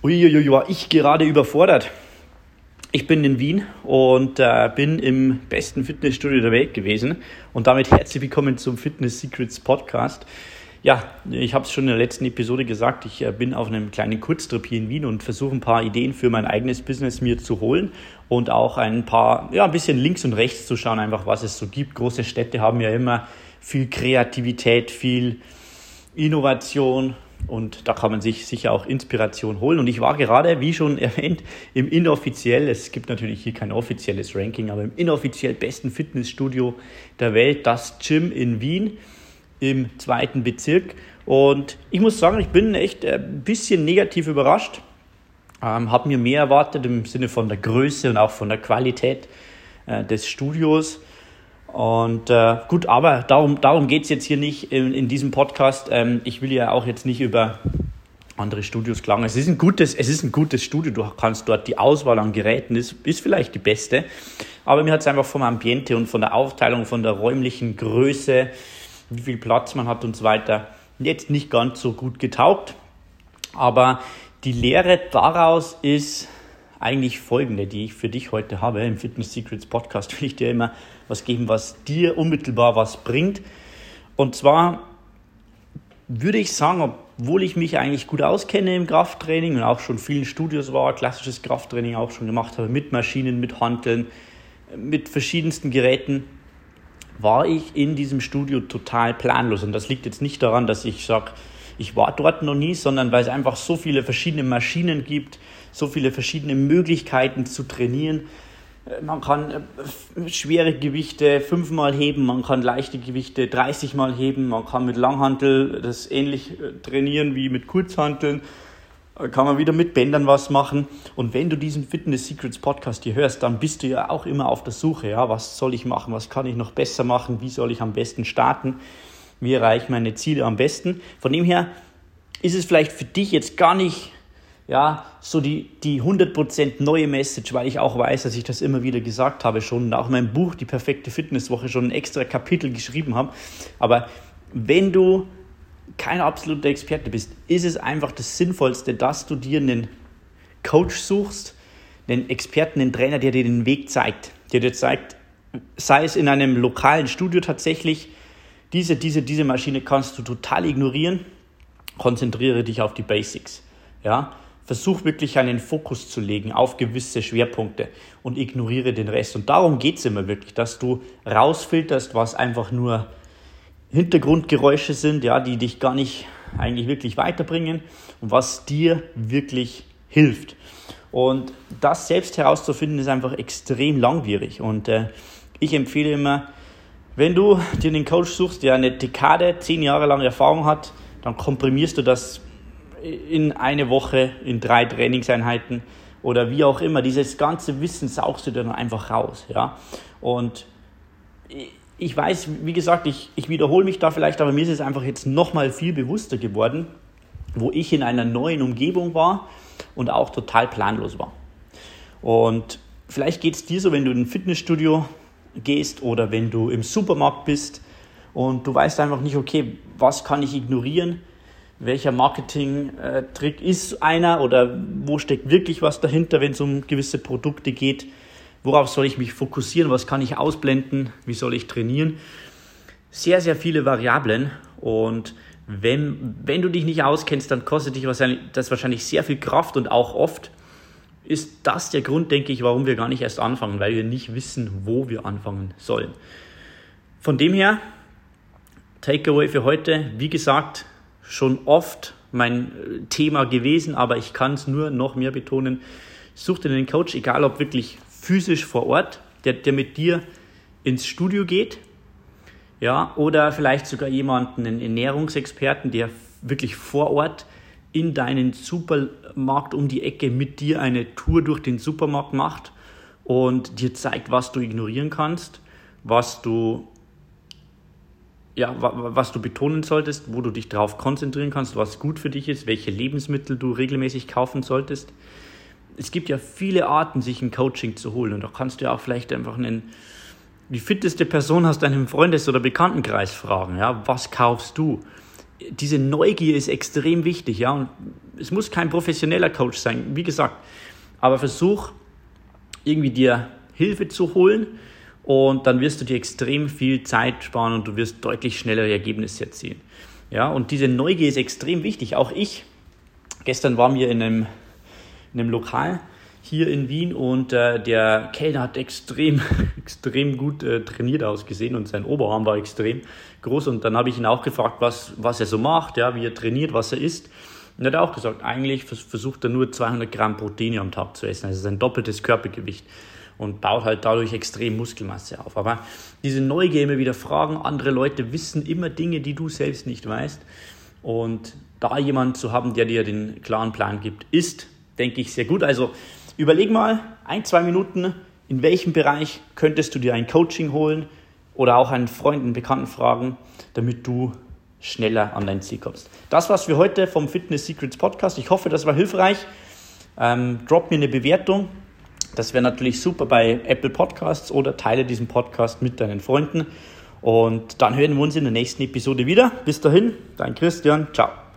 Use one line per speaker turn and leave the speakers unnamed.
Uiuiui, war ich gerade überfordert. Ich bin in Wien und äh, bin im besten Fitnessstudio der Welt gewesen und damit herzlich willkommen zum Fitness Secrets Podcast. Ja, ich habe es schon in der letzten Episode gesagt, ich äh, bin auf einem kleinen Kurztrip hier in Wien und versuche ein paar Ideen für mein eigenes Business mir zu holen und auch ein paar, ja, ein bisschen links und rechts zu schauen, einfach was es so gibt. Große Städte haben ja immer viel Kreativität, viel Innovation und da kann man sich sicher auch Inspiration holen. Und ich war gerade, wie schon erwähnt, im inoffiziell, es gibt natürlich hier kein offizielles Ranking, aber im inoffiziell besten Fitnessstudio der Welt, das Gym in Wien im zweiten Bezirk. Und ich muss sagen, ich bin echt ein bisschen negativ überrascht. Ähm, habe mir mehr erwartet im Sinne von der Größe und auch von der Qualität äh, des Studios. Und äh, gut, aber darum, darum geht es jetzt hier nicht in, in diesem Podcast. Ähm, ich will ja auch jetzt nicht über andere Studios klagen. Es ist ein gutes, es ist ein gutes Studio. Du kannst dort die Auswahl an Geräten ist, ist vielleicht die beste. Aber mir hat es einfach vom Ambiente und von der Aufteilung, von der räumlichen Größe, wie viel Platz man hat und so weiter, jetzt nicht ganz so gut getaugt. Aber die Lehre daraus ist eigentlich folgende, die ich für dich heute habe. Im Fitness Secrets Podcast will ich dir immer was geben, was dir unmittelbar was bringt. Und zwar würde ich sagen, obwohl ich mich eigentlich gut auskenne im Krafttraining und auch schon vielen Studios war, klassisches Krafttraining auch schon gemacht habe, mit Maschinen, mit Hanteln, mit verschiedensten Geräten, war ich in diesem Studio total planlos. Und das liegt jetzt nicht daran, dass ich sage, ich war dort noch nie, sondern weil es einfach so viele verschiedene Maschinen gibt, so viele verschiedene Möglichkeiten zu trainieren. Äh, man kann äh, schwere Gewichte fünfmal heben, man kann leichte Gewichte 30 Mal heben, man kann mit Langhantel das ähnlich äh, trainieren wie mit Kurzhanteln, kann man wieder mit Bändern was machen. Und wenn du diesen Fitness Secrets Podcast hier hörst, dann bist du ja auch immer auf der Suche, ja, was soll ich machen, was kann ich noch besser machen, wie soll ich am besten starten, wie erreiche ich meine Ziele am besten. Von dem her ist es vielleicht für dich jetzt gar nicht ja, so die, die 100% neue Message, weil ich auch weiß, dass ich das immer wieder gesagt habe schon und auch in meinem Buch Die perfekte Fitnesswoche schon ein extra Kapitel geschrieben habe. Aber wenn du kein absoluter Experte bist, ist es einfach das Sinnvollste, dass du dir einen Coach suchst, einen Experten, einen Trainer, der dir den Weg zeigt, der dir zeigt, sei es in einem lokalen Studio tatsächlich, diese, diese, diese Maschine kannst du total ignorieren, konzentriere dich auf die Basics. Ja, Versuch wirklich einen Fokus zu legen auf gewisse Schwerpunkte und ignoriere den Rest. Und darum geht es immer wirklich, dass du rausfilterst, was einfach nur Hintergrundgeräusche sind, ja, die dich gar nicht eigentlich wirklich weiterbringen und was dir wirklich hilft. Und das selbst herauszufinden ist einfach extrem langwierig. Und äh, ich empfehle immer, wenn du dir einen Coach suchst, der eine Dekade, zehn Jahre lang Erfahrung hat, dann komprimierst du das in eine Woche, in drei Trainingseinheiten oder wie auch immer. Dieses ganze Wissen saugst du dann einfach raus. Ja? Und ich weiß, wie gesagt, ich, ich wiederhole mich da vielleicht, aber mir ist es einfach jetzt nochmal viel bewusster geworden, wo ich in einer neuen Umgebung war und auch total planlos war. Und vielleicht geht es dir so, wenn du in ein Fitnessstudio gehst oder wenn du im Supermarkt bist und du weißt einfach nicht, okay, was kann ich ignorieren, welcher Marketing-Trick ist einer oder wo steckt wirklich was dahinter, wenn es um gewisse Produkte geht. Worauf soll ich mich fokussieren? Was kann ich ausblenden? Wie soll ich trainieren? Sehr, sehr viele Variablen. Und wenn, wenn du dich nicht auskennst, dann kostet dich wahrscheinlich, das wahrscheinlich sehr viel Kraft und auch oft ist das der Grund, denke ich, warum wir gar nicht erst anfangen, weil wir nicht wissen, wo wir anfangen sollen. Von dem her, Takeaway für heute, wie gesagt, schon oft mein äh, Thema gewesen, aber ich kann es nur noch mehr betonen. Such dir einen Coach, egal ob wirklich physisch vor Ort, der, der mit dir ins Studio geht, ja, oder vielleicht sogar jemanden, einen Ernährungsexperten, der wirklich vor Ort in deinen Supermarkt um die Ecke mit dir eine Tour durch den Supermarkt macht und dir zeigt, was du ignorieren kannst, was du ja, was du betonen solltest, wo du dich darauf konzentrieren kannst, was gut für dich ist, welche Lebensmittel du regelmäßig kaufen solltest. Es gibt ja viele Arten, sich ein Coaching zu holen und da kannst du ja auch vielleicht einfach einen, die fitteste Person aus deinem Freundes- oder Bekanntenkreis fragen, ja, was kaufst du? Diese Neugier ist extrem wichtig, ja. Und es muss kein professioneller Coach sein, wie gesagt. Aber versuch irgendwie dir Hilfe zu holen und dann wirst du dir extrem viel Zeit sparen und du wirst deutlich schnellere Ergebnisse erzielen. Ja, und diese Neugier ist extrem wichtig. Auch ich, gestern waren wir in einem, in einem Lokal hier in Wien und äh, der Kellner hat extrem, extrem gut äh, trainiert ausgesehen und sein Oberarm war extrem groß und dann habe ich ihn auch gefragt, was, was er so macht, ja, wie er trainiert, was er isst. Und er hat auch gesagt, eigentlich versucht er nur 200 Gramm Proteine am Tag zu essen, also sein doppeltes Körpergewicht und baut halt dadurch extrem Muskelmasse auf. Aber diese Neugier immer wieder fragen, andere Leute wissen immer Dinge, die du selbst nicht weißt. Und da jemand zu haben, der dir den klaren Plan gibt, ist, denke ich, sehr gut. Also überleg mal ein, zwei Minuten, in welchem Bereich könntest du dir ein Coaching holen oder auch einen Freund, einen Bekannten fragen, damit du schneller an dein Ziel kommst. Das war's für heute vom Fitness Secrets Podcast. Ich hoffe, das war hilfreich. Ähm, drop mir eine Bewertung. Das wäre natürlich super bei Apple Podcasts oder teile diesen Podcast mit deinen Freunden. Und dann hören wir uns in der nächsten Episode wieder. Bis dahin, dein Christian. Ciao.